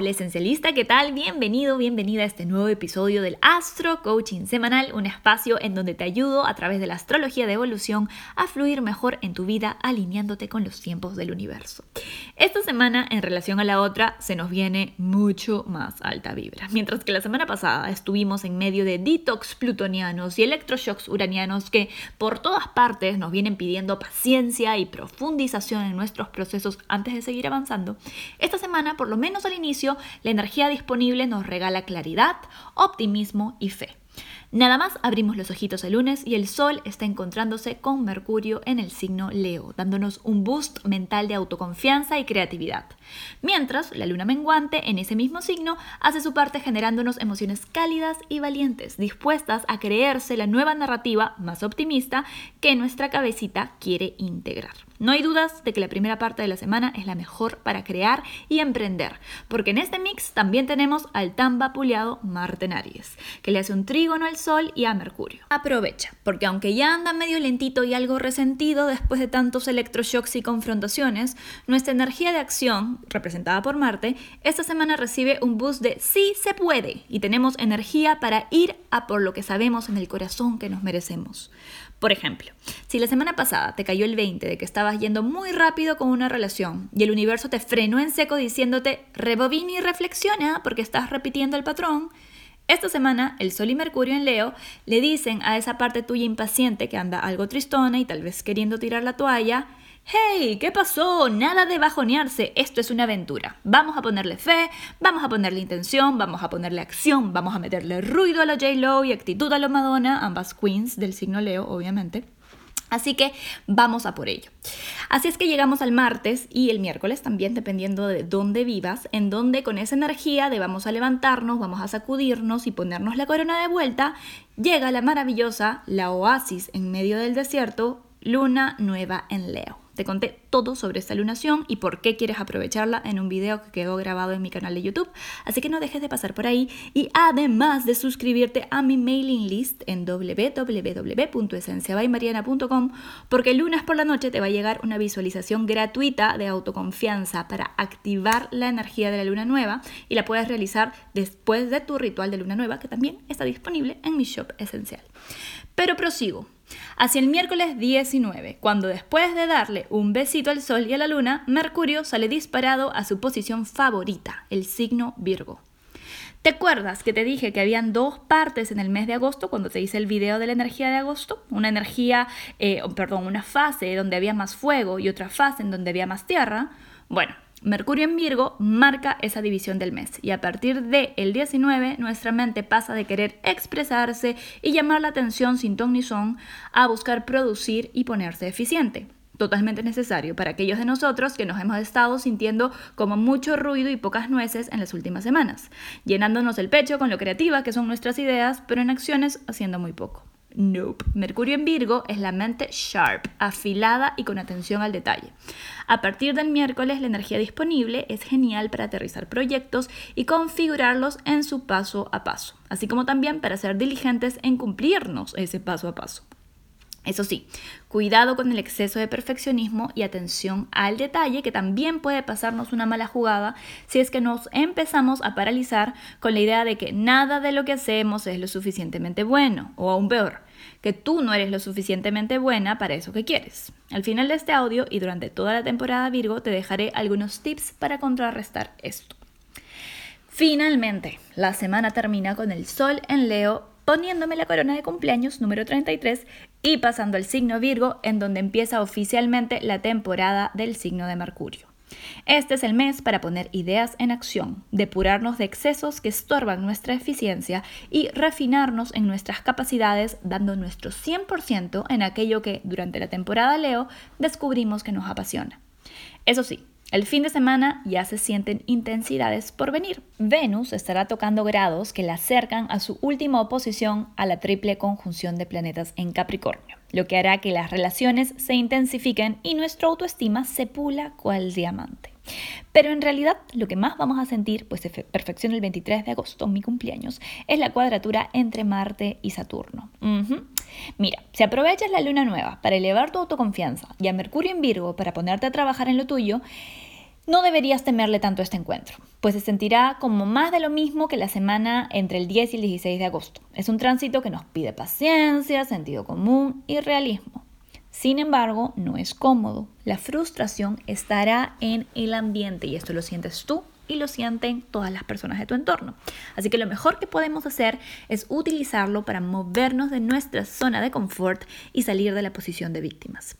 Hola esencialista, ¿qué tal? Bienvenido, bienvenida a este nuevo episodio del Astro Coaching Semanal, un espacio en donde te ayudo a través de la astrología de evolución a fluir mejor en tu vida alineándote con los tiempos del universo. Esta semana en relación a la otra se nos viene mucho más alta vibra. Mientras que la semana pasada estuvimos en medio de detox plutonianos y electroshocks uranianos que por todas partes nos vienen pidiendo paciencia y profundización en nuestros procesos antes de seguir avanzando, esta semana por lo menos al inicio, la energía disponible nos regala claridad, optimismo y fe. Nada más abrimos los ojitos el lunes y el Sol está encontrándose con Mercurio en el signo Leo, dándonos un boost mental de autoconfianza y creatividad. Mientras, la luna menguante en ese mismo signo hace su parte generándonos emociones cálidas y valientes, dispuestas a creerse la nueva narrativa más optimista que nuestra cabecita quiere integrar. No hay dudas de que la primera parte de la semana es la mejor para crear y emprender, porque en este mix también tenemos al tan vapuleado Marte en que le hace un al Sol y a Mercurio. Aprovecha, porque aunque ya anda medio lentito y algo resentido después de tantos electroshocks y confrontaciones, nuestra energía de acción, representada por Marte, esta semana recibe un boost de sí se puede y tenemos energía para ir a por lo que sabemos en el corazón que nos merecemos. Por ejemplo, si la semana pasada te cayó el 20 de que estabas yendo muy rápido con una relación y el universo te frenó en seco diciéndote rebobina y reflexiona porque estás repitiendo el patrón, esta semana, el Sol y Mercurio en Leo le dicen a esa parte tuya impaciente que anda algo tristona y tal vez queriendo tirar la toalla, ¡Hey! ¿Qué pasó? Nada de bajonearse, esto es una aventura. Vamos a ponerle fe, vamos a ponerle intención, vamos a ponerle acción, vamos a meterle ruido a la J-Lo y actitud a la Madonna, ambas queens del signo Leo, obviamente. Así que vamos a por ello. Así es que llegamos al martes y el miércoles también, dependiendo de dónde vivas, en donde con esa energía de vamos a levantarnos, vamos a sacudirnos y ponernos la corona de vuelta, llega la maravillosa, la oasis en medio del desierto, luna nueva en Leo. Te conté todo sobre esta lunación y por qué quieres aprovecharla en un video que quedó grabado en mi canal de YouTube, así que no dejes de pasar por ahí y además de suscribirte a mi mailing list en www.esenciabaymariana.com porque lunes por la noche te va a llegar una visualización gratuita de autoconfianza para activar la energía de la luna nueva y la puedes realizar después de tu ritual de luna nueva que también está disponible en mi shop esencial. Pero prosigo. Hacia el miércoles 19, cuando después de darle un besito al Sol y a la Luna, Mercurio sale disparado a su posición favorita, el signo Virgo. ¿Te acuerdas que te dije que habían dos partes en el mes de agosto cuando te hice el video de la energía de agosto? Una energía, eh, perdón, una fase donde había más fuego y otra fase en donde había más tierra. Bueno, Mercurio en Virgo marca esa división del mes y a partir del el 19 nuestra mente pasa de querer expresarse y llamar la atención sin ton ni son a buscar producir y ponerse eficiente. Totalmente necesario para aquellos de nosotros que nos hemos estado sintiendo como mucho ruido y pocas nueces en las últimas semanas, llenándonos el pecho con lo creativa que son nuestras ideas, pero en acciones haciendo muy poco. Nope. Mercurio en Virgo es la mente sharp, afilada y con atención al detalle. A partir del miércoles la energía disponible es genial para aterrizar proyectos y configurarlos en su paso a paso, así como también para ser diligentes en cumplirnos ese paso a paso. Eso sí, cuidado con el exceso de perfeccionismo y atención al detalle que también puede pasarnos una mala jugada si es que nos empezamos a paralizar con la idea de que nada de lo que hacemos es lo suficientemente bueno o aún peor, que tú no eres lo suficientemente buena para eso que quieres. Al final de este audio y durante toda la temporada Virgo te dejaré algunos tips para contrarrestar esto. Finalmente, la semana termina con el Sol en Leo poniéndome la corona de cumpleaños número 33 y pasando al signo Virgo en donde empieza oficialmente la temporada del signo de Mercurio. Este es el mes para poner ideas en acción, depurarnos de excesos que estorban nuestra eficiencia y refinarnos en nuestras capacidades dando nuestro 100% en aquello que durante la temporada Leo descubrimos que nos apasiona. Eso sí, el fin de semana ya se sienten intensidades por venir. Venus estará tocando grados que la acercan a su última oposición a la triple conjunción de planetas en Capricornio, lo que hará que las relaciones se intensifiquen y nuestra autoestima se pula cual diamante. Pero en realidad lo que más vamos a sentir, pues se perfecciona el 23 de agosto, mi cumpleaños, es la cuadratura entre Marte y Saturno. Mira, si aprovechas la luna nueva para elevar tu autoconfianza y a Mercurio en Virgo para ponerte a trabajar en lo tuyo, No deberías temerle tanto este encuentro, pues se sentirá como más de lo mismo que la semana entre el 10 y el 16 de agosto. Es un tránsito que nos pide paciencia, sentido común y realismo. Sin embargo, no es cómodo. La frustración estará en el ambiente y esto lo sientes tú y lo sienten todas las personas de tu entorno. Así que lo mejor que podemos hacer es utilizarlo para movernos de nuestra zona de confort y salir de la posición de víctimas.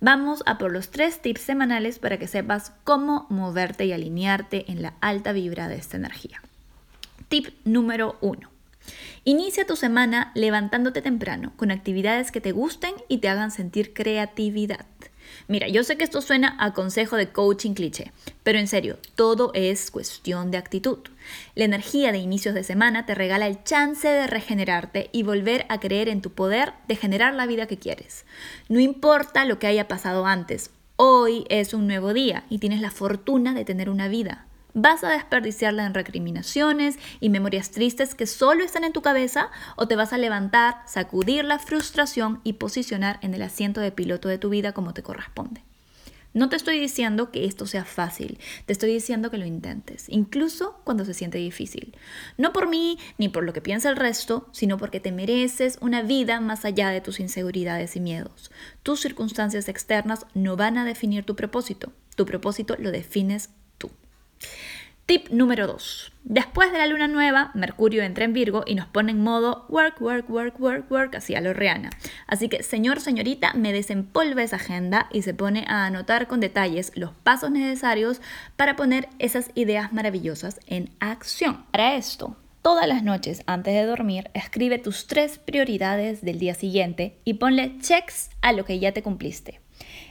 Vamos a por los tres tips semanales para que sepas cómo moverte y alinearte en la alta vibra de esta energía. Tip número uno. Inicia tu semana levantándote temprano con actividades que te gusten y te hagan sentir creatividad. Mira, yo sé que esto suena a consejo de coaching cliché, pero en serio, todo es cuestión de actitud. La energía de inicios de semana te regala el chance de regenerarte y volver a creer en tu poder de generar la vida que quieres. No importa lo que haya pasado antes, hoy es un nuevo día y tienes la fortuna de tener una vida. ¿Vas a desperdiciarla en recriminaciones y memorias tristes que solo están en tu cabeza o te vas a levantar, sacudir la frustración y posicionar en el asiento de piloto de tu vida como te corresponde? No te estoy diciendo que esto sea fácil, te estoy diciendo que lo intentes, incluso cuando se siente difícil. No por mí ni por lo que piensa el resto, sino porque te mereces una vida más allá de tus inseguridades y miedos. Tus circunstancias externas no van a definir tu propósito, tu propósito lo defines Tip número 2. Después de la luna nueva, Mercurio entra en Virgo y nos pone en modo work, work, work, work, work, así a lo reana. Así que, señor, señorita, me desempolva esa agenda y se pone a anotar con detalles los pasos necesarios para poner esas ideas maravillosas en acción. Para esto, Todas las noches antes de dormir, escribe tus tres prioridades del día siguiente y ponle checks a lo que ya te cumpliste.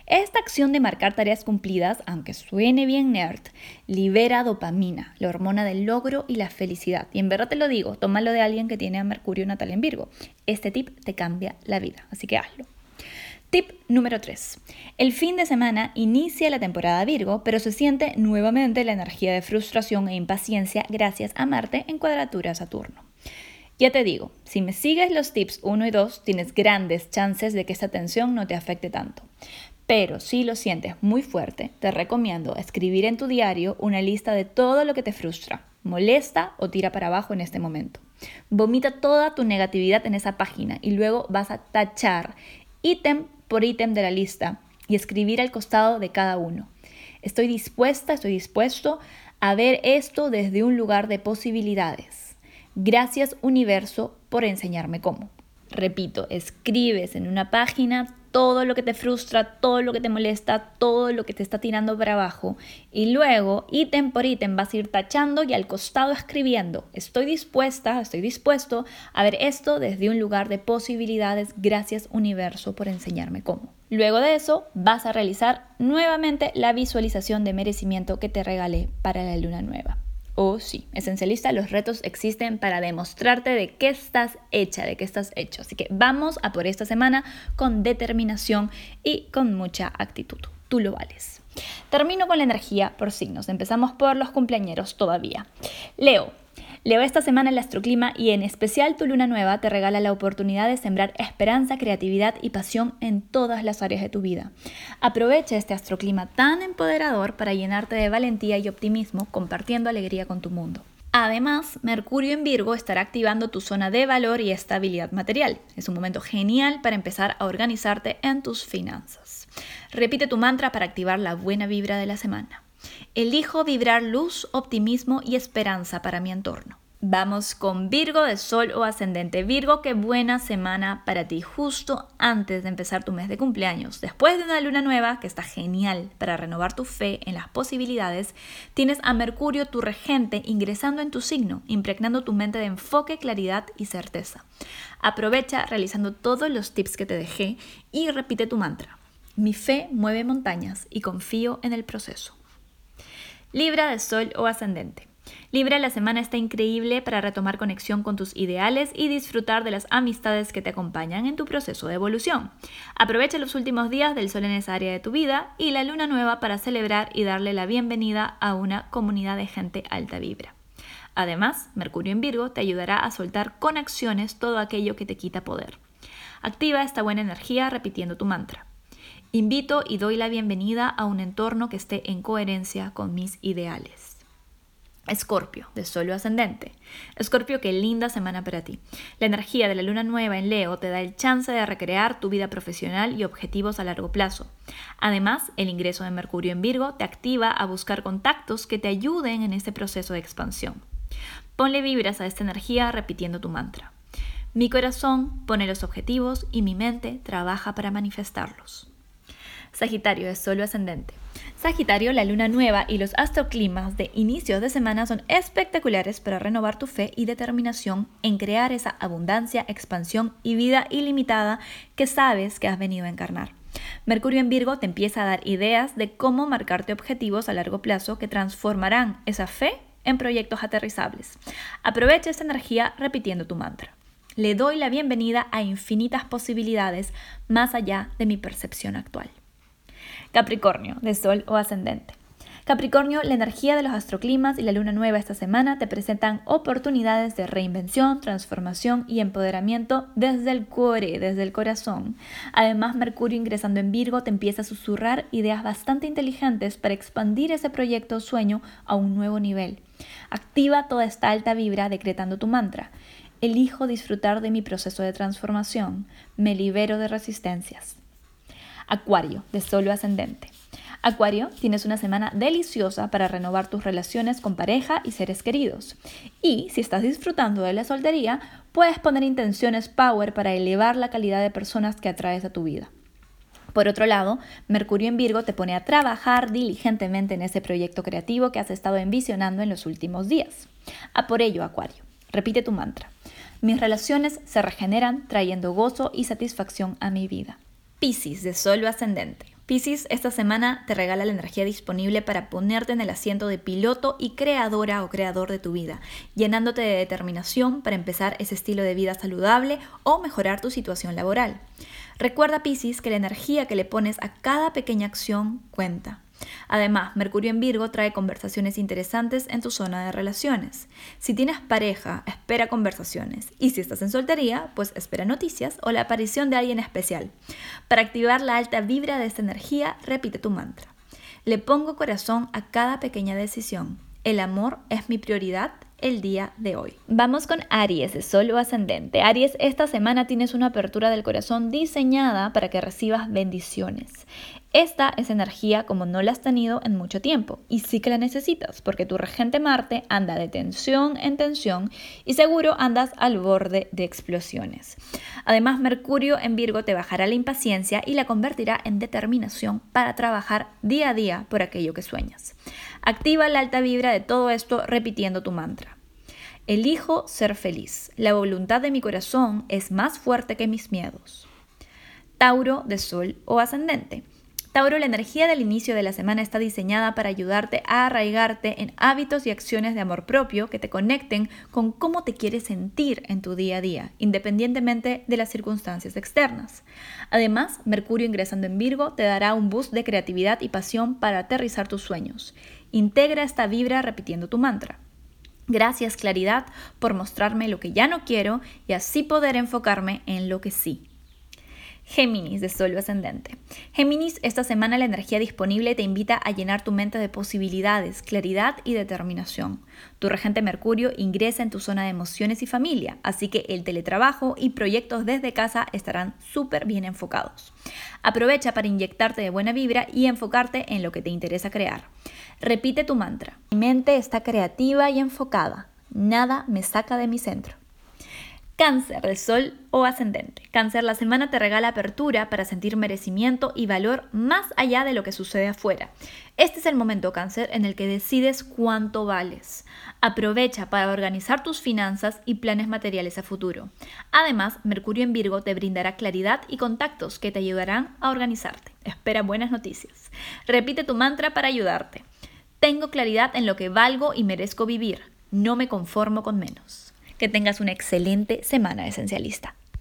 Esta acción de marcar tareas cumplidas, aunque suene bien nerd, libera dopamina, la hormona del logro y la felicidad. Y en verdad te lo digo, tómalo de alguien que tiene a Mercurio natal en Virgo. Este tip te cambia la vida, así que hazlo. Tip número 3. El fin de semana inicia la temporada Virgo, pero se siente nuevamente la energía de frustración e impaciencia gracias a Marte en cuadratura Saturno. Ya te digo, si me sigues los tips 1 y 2, tienes grandes chances de que esta tensión no te afecte tanto. Pero si lo sientes muy fuerte, te recomiendo escribir en tu diario una lista de todo lo que te frustra, molesta o tira para abajo en este momento. Vomita toda tu negatividad en esa página y luego vas a tachar ítem por ítem de la lista y escribir al costado de cada uno. Estoy dispuesta, estoy dispuesto a ver esto desde un lugar de posibilidades. Gracias universo por enseñarme cómo. Repito, escribes en una página todo lo que te frustra, todo lo que te molesta, todo lo que te está tirando para abajo. Y luego, ítem por ítem, vas a ir tachando y al costado escribiendo. Estoy dispuesta, estoy dispuesto a ver esto desde un lugar de posibilidades. Gracias universo por enseñarme cómo. Luego de eso, vas a realizar nuevamente la visualización de merecimiento que te regalé para la luna nueva. Oh, sí, esencialista, los retos existen para demostrarte de qué estás hecha, de qué estás hecho. Así que vamos a por esta semana con determinación y con mucha actitud. Tú lo vales. Termino con la energía por signos. Empezamos por los cumpleañeros todavía. Leo, Leo, esta semana el astroclima y en especial tu luna nueva te regala la oportunidad de sembrar esperanza, creatividad y pasión en todas las áreas de tu vida. Aprovecha este astroclima tan empoderador para llenarte de valentía y optimismo compartiendo alegría con tu mundo. Además, Mercurio en Virgo estará activando tu zona de valor y estabilidad material. Es un momento genial para empezar a organizarte en tus finanzas. Repite tu mantra para activar la buena vibra de la semana. Elijo vibrar luz, optimismo y esperanza para mi entorno. Vamos con Virgo de Sol o Ascendente. Virgo, qué buena semana para ti, justo antes de empezar tu mes de cumpleaños. Después de una luna nueva, que está genial para renovar tu fe en las posibilidades, tienes a Mercurio, tu regente, ingresando en tu signo, impregnando tu mente de enfoque, claridad y certeza. Aprovecha realizando todos los tips que te dejé y repite tu mantra. Mi fe mueve montañas y confío en el proceso. Libra de Sol o Ascendente. Libra, la semana está increíble para retomar conexión con tus ideales y disfrutar de las amistades que te acompañan en tu proceso de evolución. Aprovecha los últimos días del sol en esa área de tu vida y la luna nueva para celebrar y darle la bienvenida a una comunidad de gente alta vibra. Además, Mercurio en Virgo te ayudará a soltar con acciones todo aquello que te quita poder. Activa esta buena energía repitiendo tu mantra. Invito y doy la bienvenida a un entorno que esté en coherencia con mis ideales. Escorpio, de Sol ascendente. Escorpio, qué linda semana para ti. La energía de la luna nueva en Leo te da el chance de recrear tu vida profesional y objetivos a largo plazo. Además, el ingreso de Mercurio en Virgo te activa a buscar contactos que te ayuden en este proceso de expansión. Ponle vibras a esta energía repitiendo tu mantra. Mi corazón pone los objetivos y mi mente trabaja para manifestarlos. Sagitario es solo ascendente. Sagitario, la luna nueva y los astroclimas de inicios de semana son espectaculares para renovar tu fe y determinación en crear esa abundancia, expansión y vida ilimitada que sabes que has venido a encarnar. Mercurio en Virgo te empieza a dar ideas de cómo marcarte objetivos a largo plazo que transformarán esa fe en proyectos aterrizables. Aprovecha esta energía repitiendo tu mantra. Le doy la bienvenida a infinitas posibilidades más allá de mi percepción actual. Capricornio, de Sol o ascendente. Capricornio, la energía de los astroclimas y la luna nueva esta semana te presentan oportunidades de reinvención, transformación y empoderamiento desde el core, desde el corazón. Además, Mercurio ingresando en Virgo te empieza a susurrar ideas bastante inteligentes para expandir ese proyecto o sueño a un nuevo nivel. Activa toda esta alta vibra decretando tu mantra. Elijo disfrutar de mi proceso de transformación. Me libero de resistencias. Acuario, de solo ascendente. Acuario, tienes una semana deliciosa para renovar tus relaciones con pareja y seres queridos. Y si estás disfrutando de la soltería, puedes poner intenciones power para elevar la calidad de personas que atraes a tu vida. Por otro lado, Mercurio en Virgo te pone a trabajar diligentemente en ese proyecto creativo que has estado envisionando en los últimos días. A por ello, Acuario, repite tu mantra. Mis relaciones se regeneran trayendo gozo y satisfacción a mi vida. Piscis de Sol ascendente. Piscis esta semana te regala la energía disponible para ponerte en el asiento de piloto y creadora o creador de tu vida, llenándote de determinación para empezar ese estilo de vida saludable o mejorar tu situación laboral. Recuerda Piscis que la energía que le pones a cada pequeña acción cuenta. Además, Mercurio en Virgo trae conversaciones interesantes en tu zona de relaciones. Si tienes pareja, espera conversaciones. Y si estás en soltería, pues espera noticias o la aparición de alguien especial. Para activar la alta vibra de esta energía, repite tu mantra. Le pongo corazón a cada pequeña decisión. El amor es mi prioridad el día de hoy. Vamos con Aries, de Sol o ascendente. Aries, esta semana tienes una apertura del corazón diseñada para que recibas bendiciones. Esta es energía como no la has tenido en mucho tiempo y sí que la necesitas porque tu regente Marte anda de tensión en tensión y seguro andas al borde de explosiones. Además, Mercurio en Virgo te bajará la impaciencia y la convertirá en determinación para trabajar día a día por aquello que sueñas. Activa la alta vibra de todo esto repitiendo tu mantra. Elijo ser feliz. La voluntad de mi corazón es más fuerte que mis miedos. Tauro de Sol o Ascendente. Tauro, la energía del inicio de la semana está diseñada para ayudarte a arraigarte en hábitos y acciones de amor propio que te conecten con cómo te quieres sentir en tu día a día, independientemente de las circunstancias externas. Además, Mercurio ingresando en Virgo te dará un boost de creatividad y pasión para aterrizar tus sueños. Integra esta vibra repitiendo tu mantra. Gracias claridad por mostrarme lo que ya no quiero y así poder enfocarme en lo que sí. Géminis de Sol ascendente. Géminis, esta semana la energía disponible te invita a llenar tu mente de posibilidades, claridad y determinación. Tu regente Mercurio ingresa en tu zona de emociones y familia, así que el teletrabajo y proyectos desde casa estarán súper bien enfocados. Aprovecha para inyectarte de buena vibra y enfocarte en lo que te interesa crear. Repite tu mantra. Mi mente está creativa y enfocada. Nada me saca de mi centro. Cáncer de Sol o ascendente. Cáncer, la semana te regala apertura para sentir merecimiento y valor más allá de lo que sucede afuera. Este es el momento, Cáncer, en el que decides cuánto vales. Aprovecha para organizar tus finanzas y planes materiales a futuro. Además, Mercurio en Virgo te brindará claridad y contactos que te ayudarán a organizarte. Espera buenas noticias. Repite tu mantra para ayudarte. Tengo claridad en lo que valgo y merezco vivir. No me conformo con menos. Que tengas una excelente semana esencialista.